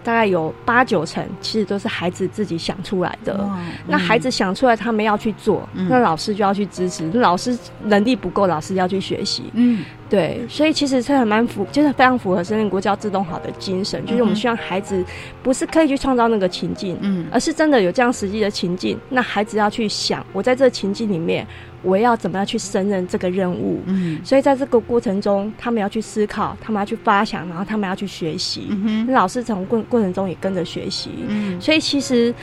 大概有八九成，其实都是孩子自己想出来的。那孩子想出来，他们要去做，那老师就要去支持。老师能力不够，老师要去学习。嗯，对，所以其实是很蛮符，就是非常符合生命国教自动好的精神，就是我们希望孩子不是刻意去创造那个情境，嗯，而是真的有这样实际的情境，那孩子要去想，我在这情境里面，我要怎么样去胜任这个任务，嗯，所以在这个过程中，他们要去思考，他们要去发想，然后他们要去学习，嗯老师从过过程中也跟着学习，嗯，所以其实。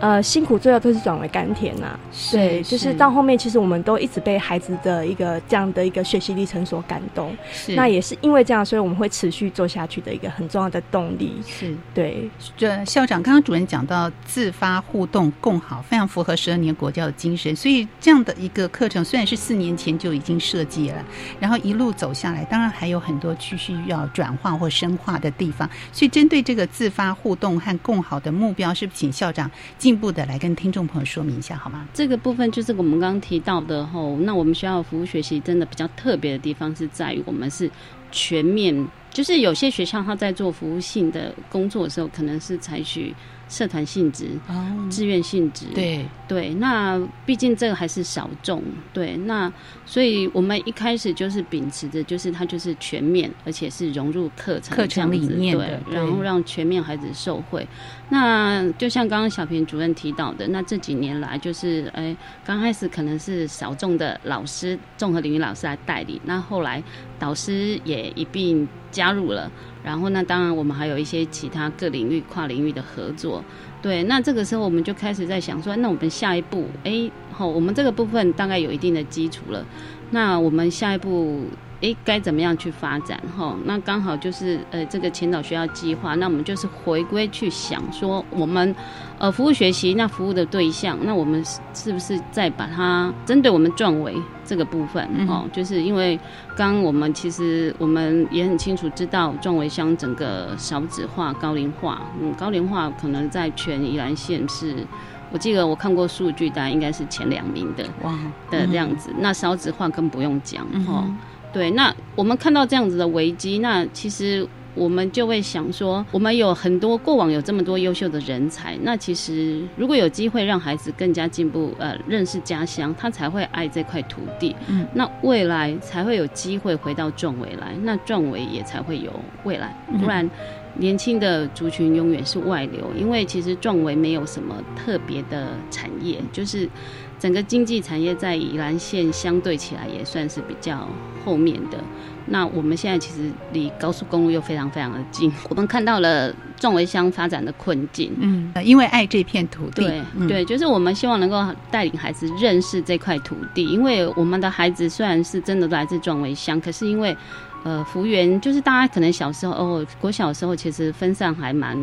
呃，辛苦最后都是转为甘甜呐。对，就是到后面，其实我们都一直被孩子的一个这样的一个学习历程所感动。是，那也是因为这样，所以我们会持续做下去的一个很重要的动力。是，对。这校长刚刚主任讲到自发互动共好，非常符合十二年国教的精神。所以这样的一个课程虽然是四年前就已经设计了，然后一路走下来，当然还有很多继续要转化或深化的地方。所以针对这个自发互动和共好的目标，是不是请校长？进一步的来跟听众朋友说明一下好吗？这个部分就是我们刚刚提到的吼，那我们学校服务学习真的比较特别的地方是在于我们是全面，就是有些学校他在做服务性的工作的时候，可能是采取。社团性质、志愿性质，对对，那毕竟这个还是小众，对，那所以我们一开始就是秉持着，就是它就是全面，而且是融入课程课程理念的，然后让全面孩子受惠。那就像刚刚小平主任提到的，那这几年来就是哎，刚开始可能是小众的老师，综合领域老师来代理，那后来导师也一并加入了。然后，那当然，我们还有一些其他各领域、跨领域的合作。对，那这个时候我们就开始在想说，那我们下一步，哎，好，我们这个部分大概有一定的基础了。那我们下一步。哎，该怎么样去发展？哈，那刚好就是呃，这个前导学校计划，那我们就是回归去想说，我们呃服务学习，那服务的对象，那我们是不是再把它针对我们壮维这个部分？哦，就是因为刚我们其实我们也很清楚知道，壮围乡整个少子化、高龄化，嗯，高龄化可能在全宜兰县是，我记得我看过数据，大概应该是前两名的哇的这样子。那少子化更不用讲，哈。对，那我们看到这样子的危机，那其实我们就会想说，我们有很多过往有这么多优秀的人才，那其实如果有机会让孩子更加进步，呃，认识家乡，他才会爱这块土地，嗯，那未来才会有机会回到壮伟来，那壮伟也才会有未来，不然年轻的族群永远是外流，因为其实壮伟没有什么特别的产业，就是。整个经济产业在宜兰县相对起来也算是比较后面的。那我们现在其实离高速公路又非常非常的近，我们看到了壮围乡发展的困境。嗯，因为爱这片土地，对对，就是我们希望能够带领孩子认识这块土地，因为我们的孩子虽然是真的来自壮围乡，可是因为呃，福源就是大家可能小时候哦，我小时候其实分散还蛮。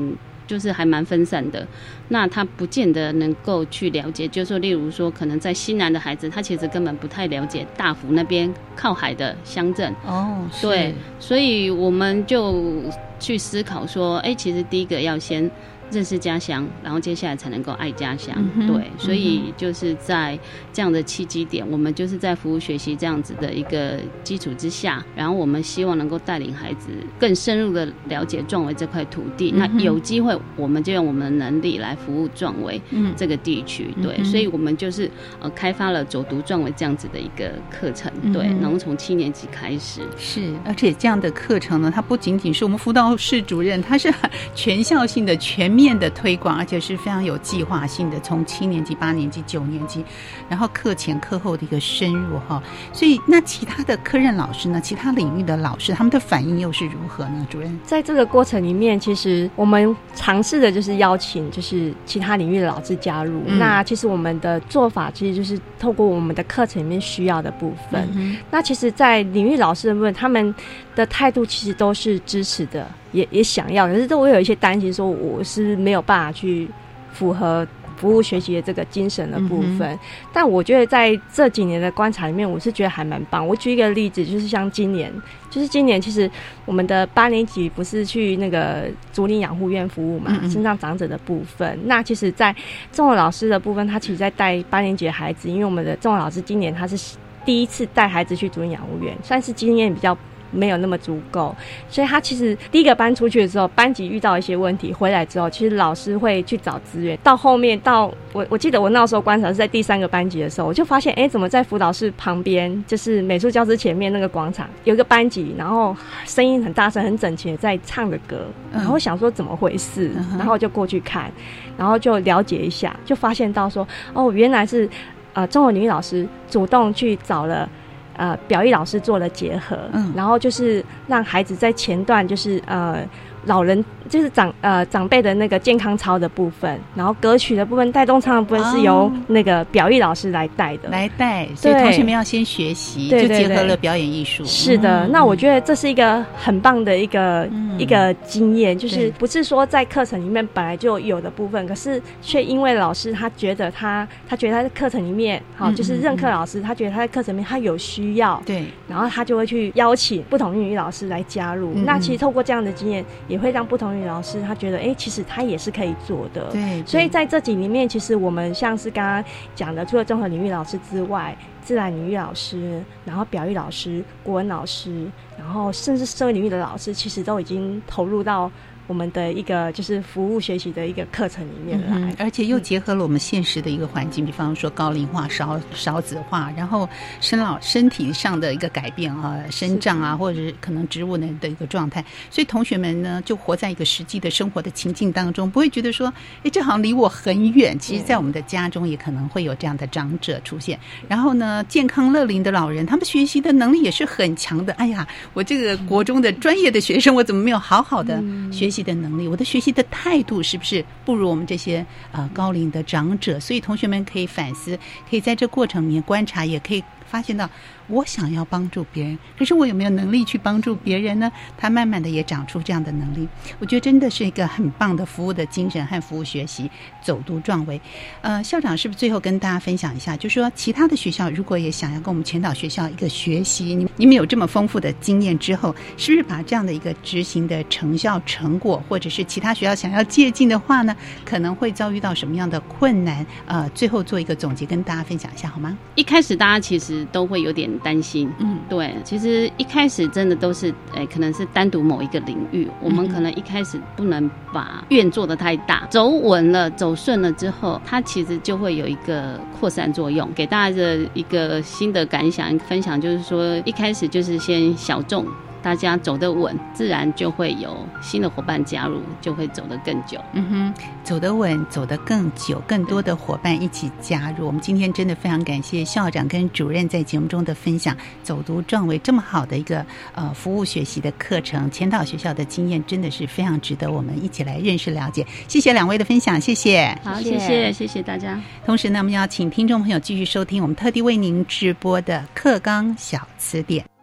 就是还蛮分散的，那他不见得能够去了解。就是说，例如说，可能在西南的孩子，他其实根本不太了解大福那边靠海的乡镇。哦，对，所以我们就去思考说，哎，其实第一个要先。认识家乡，然后接下来才能够爱家乡。对，所以就是在这样的契机点，我们就是在服务学习这样子的一个基础之下，然后我们希望能够带领孩子更深入的了解壮维这块土地。那有机会，我们就用我们的能力来服务壮维这个地区。对，所以我们就是呃开发了走读壮维这样子的一个课程。对，然后从七年级开始。是，而且这样的课程呢，它不仅仅是我们辅导室主任，它是全校性的全。面的推广，而且是非常有计划性的，从七年级、八年级、九年级，然后课前课后的一个深入哈。所以，那其他的科任老师呢？其他领域的老师，他们的反应又是如何呢？主任，在这个过程里面，其实我们尝试的就是邀请，就是其他领域的老师加入。那其实我们的做法，其实就是透过我们的课程里面需要的部分。那其实，在领域老师的部分，他们的态度其实都是支持的。也也想要，可是这我有一些担心，说我是没有办法去符合服务学习的这个精神的部分。但我觉得在这几年的观察里面，我是觉得还蛮棒。我举一个例子，就是像今年，就是今年其实我们的八年级不是去那个竹林养护院服务嘛，身上长者的部分。那其实，在中文老师的部分，他其实在带八年级的孩子，因为我们的中文老师今年他是第一次带孩子去竹林养护院，算是经验比较。没有那么足够，所以他其实第一个搬出去的时候，班级遇到一些问题，回来之后，其实老师会去找资源。到后面到我我记得我那时候观察是在第三个班级的时候，我就发现，哎，怎么在辅导室旁边，就是美术教室前面那个广场，有一个班级，然后声音很大声、很整齐在唱着歌，然后想说怎么回事，然后就过去看，然后就了解一下，就发现到说，哦，原来是呃，中文女老师主动去找了。呃，表意老师做了结合，嗯，然后就是让孩子在前段就是呃。老人就是长呃长辈的那个健康操的部分，然后歌曲的部分、带动唱的部分是由那个表艺老师来带的，来带，所以同学们要先学习，就结合了表演艺术。是的，那我觉得这是一个很棒的一个一个经验，就是不是说在课程里面本来就有的部分，可是却因为老师他觉得他他觉得他在课程里面好，就是任课老师他觉得他在课程里面他有需要，对，然后他就会去邀请不同英语老师来加入。那其实透过这样的经验也。也会让不同语老师他觉得，哎，其实他也是可以做的。对，所以在这几里面，其实我们像是刚刚讲的，除了综合领域老师之外，自然领域老师，然后表育老师、国文老师，然后甚至社会领域的老师，其实都已经投入到。我们的一个就是服务学习的一个课程里面来，而且又结合了我们现实的一个环境，比方说高龄化、少少子化，然后生老身体上的一个改变啊，生长啊，或者是可能植物的的一个状态，所以同学们呢就活在一个实际的生活的情境当中，不会觉得说，哎，这好像离我很远。其实，在我们的家中也可能会有这样的长者出现。然后呢，健康乐龄的老人，他们学习的能力也是很强的。哎呀，我这个国中的专业的学生，我怎么没有好好的学习？的能力，我的学习的态度是不是不如我们这些呃高龄的长者？所以同学们可以反思，可以在这过程里面观察，也可以发现到。我想要帮助别人，可是我有没有能力去帮助别人呢？他慢慢的也长出这样的能力，我觉得真的是一个很棒的服务的精神和服务学习，走读壮围。呃，校长是不是最后跟大家分享一下，就说其他的学校如果也想要跟我们全岛学校一个学习，你你们有这么丰富的经验之后，是不是把这样的一个执行的成效成果，或者是其他学校想要借鉴的话呢，可能会遭遇到什么样的困难？呃，最后做一个总结跟大家分享一下好吗？一开始大家其实都会有点。担心，嗯，对，其实一开始真的都是，哎，可能是单独某一个领域，我们可能一开始不能把愿做的太大，走稳了，走顺了之后，它其实就会有一个扩散作用。给大家的一个新的感想分享，就是说，一开始就是先小众。大家走得稳，自然就会有新的伙伴加入，就会走得更久。嗯哼，走得稳，走得更久，更多的伙伴一起加入。我们今天真的非常感谢校长跟主任在节目中的分享，走读壮为这么好的一个呃服务学习的课程，前导学校的经验真的是非常值得我们一起来认识了解。谢谢两位的分享，谢谢。好，谢谢，谢谢大家。同时呢，我们要请听众朋友继续收听我们特地为您直播的课纲小词典。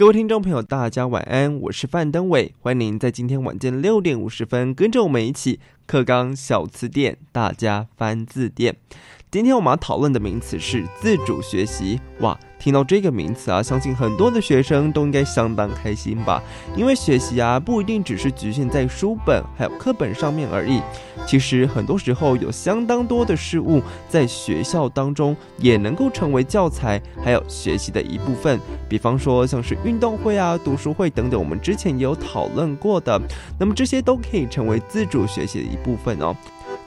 各位听众朋友，大家晚安，我是范登伟，欢迎您在今天晚间六点五十分跟着我们一起。课纲小词典，大家翻字典。今天我们要讨论的名词是自主学习。哇，听到这个名词啊，相信很多的学生都应该相当开心吧？因为学习啊，不一定只是局限在书本还有课本上面而已。其实很多时候有相当多的事物在学校当中也能够成为教材，还有学习的一部分。比方说像是运动会啊、读书会等等，我们之前也有讨论过的。那么这些都可以成为自主学习的一部分哦。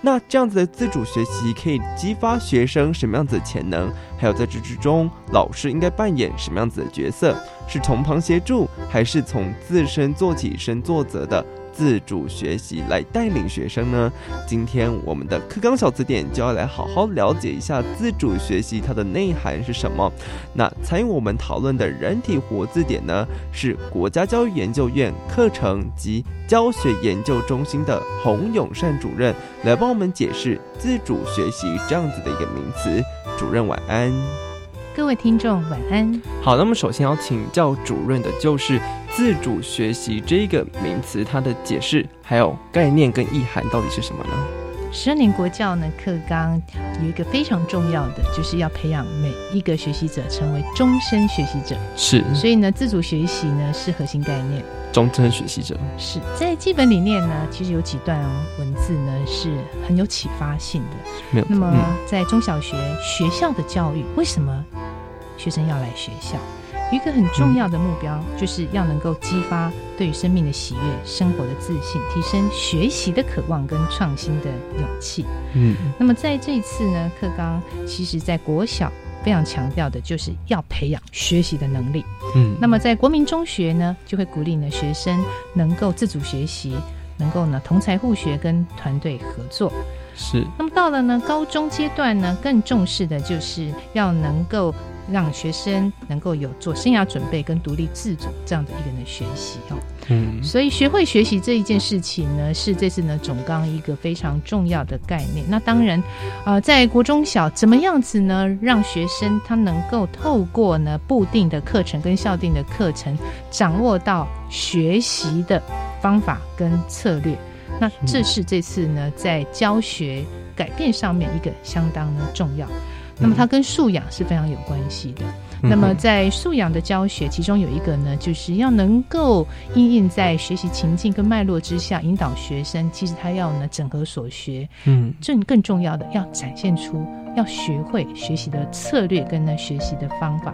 那这样子的自主学习可以激发学生什么样子的潜能？还有在这之中，老师应该扮演什么样子的角色？是从旁协助，还是从自身做起身作则的？自主学习来带领学生呢？今天我们的课纲小词典就要来好好了解一下自主学习它的内涵是什么。那参与我们讨论的人体活字典呢，是国家教育研究院课程及教学研究中心的洪永善主任来帮我们解释自主学习这样子的一个名词。主任晚安。各位听众晚安。好，那么首先要请教主任的就是自主学习这个名词，它的解释还有概念跟意涵到底是什么呢？十二年国教呢课纲有一个非常重要的，就是要培养每一个学习者成为终身学习者。是，所以呢，自主学习呢是核心概念。终身学习者是在基本理念呢，其实有几段文字呢是很有启发性的。没有。那么在中小学学校的教育，为什么学生要来学校？有一个很重要的目标，就是要能够激发对于生命的喜悦、生活的自信，提升学习的渴望跟创新的勇气。嗯。那么在这一次呢，课纲其实在国小。非常强调的就是要培养学习的能力。嗯，那么在国民中学呢，就会鼓励呢学生能够自主学习，能够呢同才互学跟团队合作。是。那么到了呢高中阶段呢，更重视的就是要能够。让学生能够有做生涯准备跟独立自主这样的一个的学习哦，嗯，所以学会学习这一件事情呢，是这次呢总纲一个非常重要的概念。那当然，呃，在国中小怎么样子呢，让学生他能够透过呢固定的课程跟校定的课程，掌握到学习的方法跟策略。那这是这次呢在教学改变上面一个相当的重要。那么它跟素养是非常有关系的。那么在素养的教学，其中有一个呢，就是要能够应用在学习情境跟脉络之下，引导学生。其实他要呢整合所学，嗯，更更重要的要展现出，要学会学习的策略跟呢学习的方法。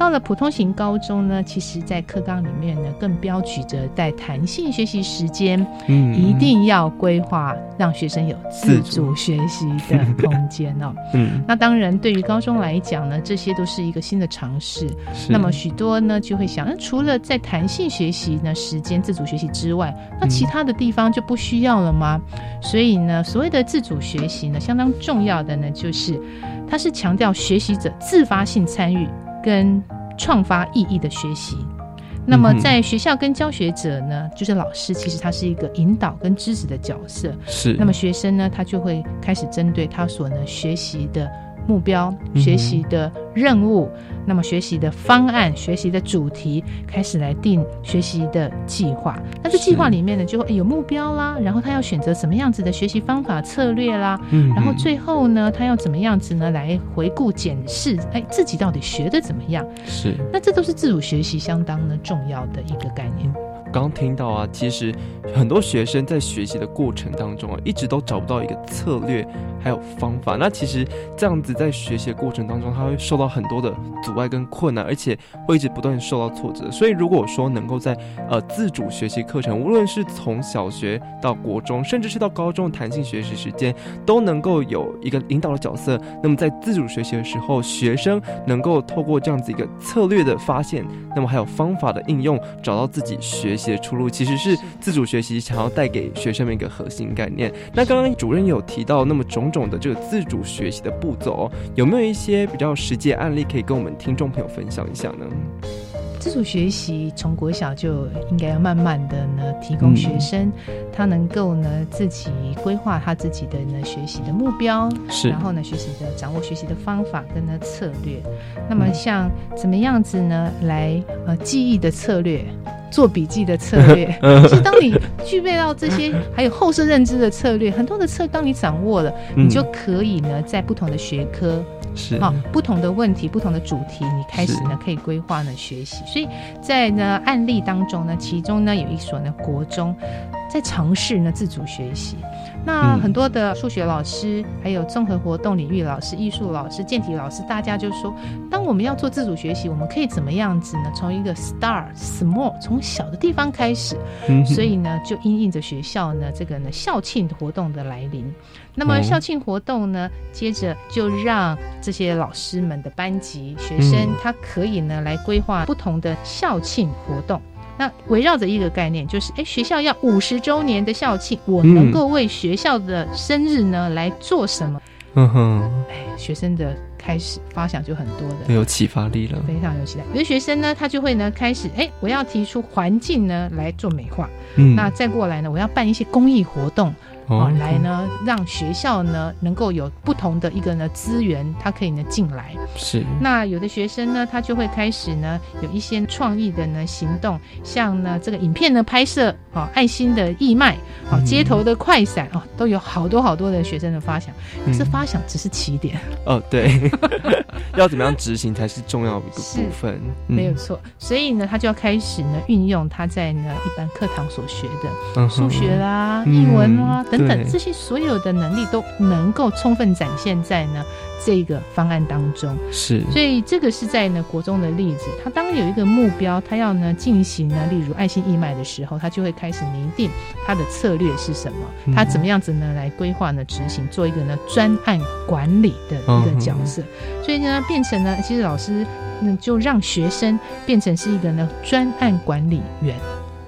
到了普通型高中呢，其实，在课纲里面呢，更标举着在弹性学习时间，嗯，一定要规划，让学生有自主学习的 *laughs* 空间哦。嗯，那当然，对于高中来讲呢，这些都是一个新的尝试。那么许多呢，就会想，那除了在弹性学习呢时间自主学习之外，那其他的地方就不需要了吗？所以呢，所谓的自主学习呢，相当重要的呢，就是它是强调学习者自发性参与。跟创发意义的学习，那么在学校跟教学者呢，就是老师，其实他是一个引导跟支持的角色。是，那么学生呢，他就会开始针对他所能学习的。目标学习的任务，那么学习的方案、学习的主题，开始来定学习的计划。那这计划里面呢，就会有目标啦，然后他要选择什么样子的学习方法策略啦，嗯，然后最后呢，他要怎么样子呢来回顾检视，哎，自己到底学的怎么样？是，那这都是自主学习相当呢重要的一个概念。刚听到啊，其实很多学生在学习的过程当中啊，一直都找不到一个策略还有方法。那其实这样子在学习的过程当中，他会受到很多的阻碍跟困难，而且会一直不断受到挫折。所以如果说能够在呃自主学习课程，无论是从小学到国中，甚至是到高中的弹性学习时间，都能够有一个引导的角色。那么在自主学习的时候，学生能够透过这样子一个策略的发现，那么还有方法的应用，找到自己学。的出路其实是自主学习想要带给学生们一个核心概念。那刚刚主任有提到那么种种的这个自主学习的步骤，有没有一些比较实际案例可以跟我们听众朋友分享一下呢？自主学习从国小就应该要慢慢的呢，提供学生他能够呢自己规划他自己的呢学习的目标，是，然后呢学习的掌握学习的方法跟呢策略。那么像怎么样子呢来呃记忆的策略？做笔记的策略。*laughs* 是当你具备到这些，还有后设认知的策略，很多的策，当你掌握了，你就可以呢，在不同的学科。不同的问题，不同的主题，你开始呢可以规划呢学习。所以在呢案例当中呢，其中呢有一所呢国中在尝试呢自主学习。那很多的数学老师，还有综合活动领域老师、艺术老师、健体老师，大家就说，当我们要做自主学习，我们可以怎么样子呢？从一个 start small，从小的地方开始。所以呢，就因应着学校呢这个呢校庆活动的来临。那么校庆活动呢，接着就让这些老师们的班级学生，他可以呢来规划不同的校庆活动。那围绕着一个概念，就是哎，学校要五十周年的校庆，我能够为学校的生日呢来做什么？嗯哼，哎，学生的开始发想就很多的，有启发力了，非常有期待。有的学生呢，他就会呢开始，哎，我要提出环境呢来做美化，嗯，那再过来呢，我要办一些公益活动。哦，来呢，让学校呢能够有不同的一个呢资源，它可以呢进来。是。那有的学生呢，他就会开始呢有一些创意的呢行动，像呢这个影片的拍摄，哦，爱心的义卖，哦，街头的快闪，哦，都有好多好多的学生的发想。可是发想只是起点。哦，对。*laughs* 要怎么样执行才是重要的一个部分。没有错。所以呢，他就要开始呢运用他在呢一般课堂所学的数学啦、英文啦等。等这些所有的能力都能够充分展现在呢这个方案当中，是，所以这个是在呢国中的例子，他当有一个目标，他要呢进行呢，例如爱心义卖的时候，他就会开始拟定他的策略是什么，他怎么样子呢来规划呢执行，做一个呢专案管理的一个角色，所以呢变成呢，其实老师那就让学生变成是一个呢专案管理员、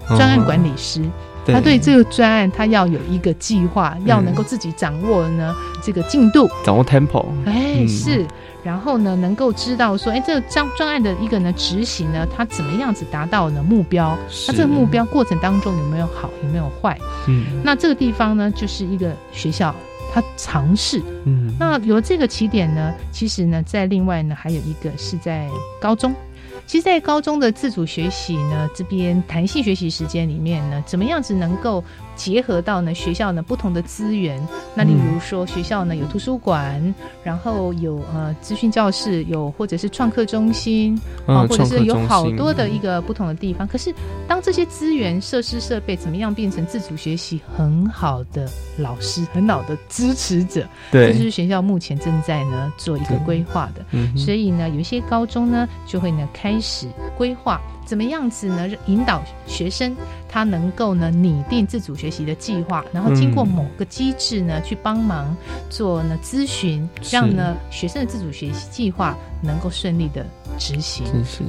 专案管理师。他对这个专案，他要有一个计划，要能够自己掌握呢这个进度，掌握 tempo。哎，是，然后呢，能够知道说，哎，这个专专案的一个呢执行呢，它怎么样子达到呢目标？那这个目标过程当中有没有好，有没有坏？嗯，那这个地方呢，就是一个学校，他尝试。嗯，那有了这个起点呢，其实呢，在另外呢，还有一个是在高中。其实，在高中的自主学习呢，这边弹性学习时间里面呢，怎么样子能够？结合到呢学校呢不同的资源，那例如说学校呢有图书馆，然后有呃资讯教室，有或者是创客中心啊，或者是有好多的一个不同的地方。可是当这些资源设施设备怎么样变成自主学习很好的老师，很好的支持者，对，这是学校目前正在呢做一个规划的。所以呢，有一些高中呢就会呢开始规划。怎么样子呢？引导学生他能够呢拟定自主学习的计划，然后经过某个机制呢去帮忙做呢咨询，让呢学生的自主学习计划能够顺利的执行。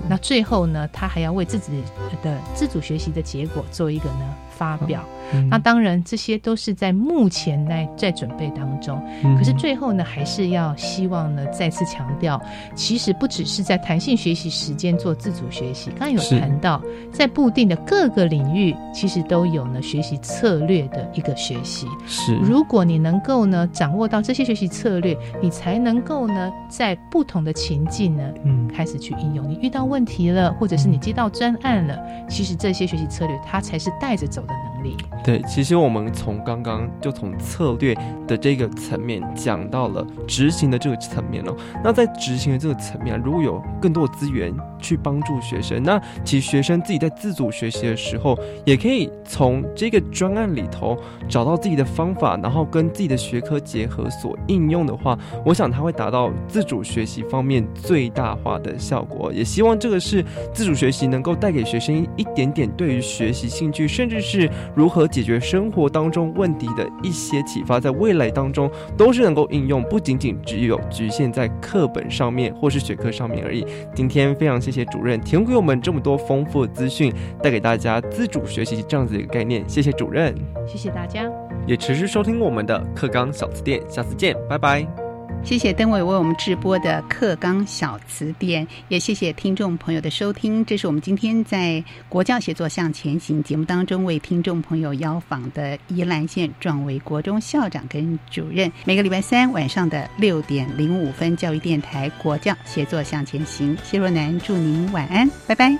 那最后呢，他还要为自己的自主学习的结果做一个呢发表。那当然，这些都是在目前在在准备当中。可是最后呢，还是要希望呢，再次强调，其实不只是在弹性学习时间做自主学习，刚刚有谈到，在固定的各个领域，其实都有呢学习策略的一个学习。是，如果你能够呢掌握到这些学习策略，你才能够呢在不同的情境呢，嗯，开始去应用。你遇到问题了，或者是你接到专案了，其实这些学习策略，它才是带着走的能力。对，其实我们从刚刚就从策略的这个层面讲到了执行的这个层面了。那在执行的这个层面，如果有更多的资源去帮助学生，那其实学生自己在自主学习的时候，也可以从这个专案里头找到自己的方法，然后跟自己的学科结合所应用的话，我想他会达到自主学习方面最大化的效果。也希望这个是自主学习能够带给学生一点点对于学习兴趣，甚至是如何。解决生活当中问题的一些启发，在未来当中都是能够应用，不仅仅只有局限在课本上面或是学科上面而已。今天非常谢谢主任提供给我们这么多丰富的资讯，带给大家自主学习这样子的一个概念。谢谢主任，谢谢大家，也持续收听我们的课纲小词典，下次见，拜拜。谢谢邓伟为我们直播的课纲小词典，也谢谢听众朋友的收听。这是我们今天在国教协作向前行节目当中为听众朋友邀访的宜兰县壮维国中校长跟主任。每个礼拜三晚上的六点零五分，教育电台国教协作向前行。谢若楠祝您晚安，拜拜。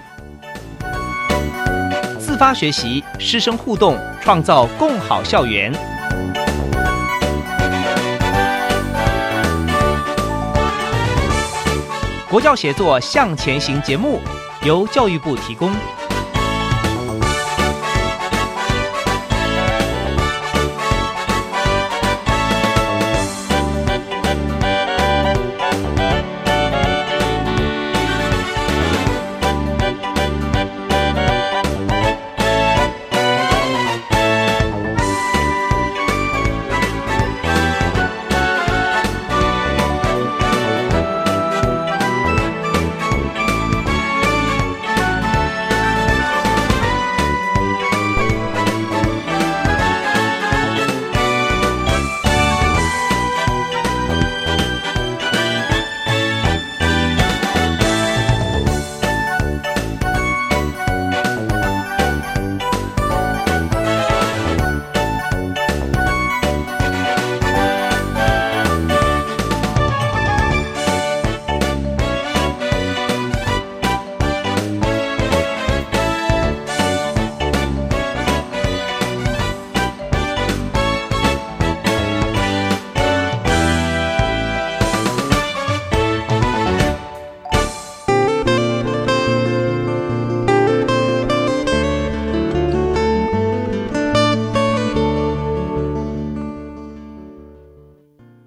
自发学习，师生互动，创造共好校园。国教协作向前行节目由教育部提供。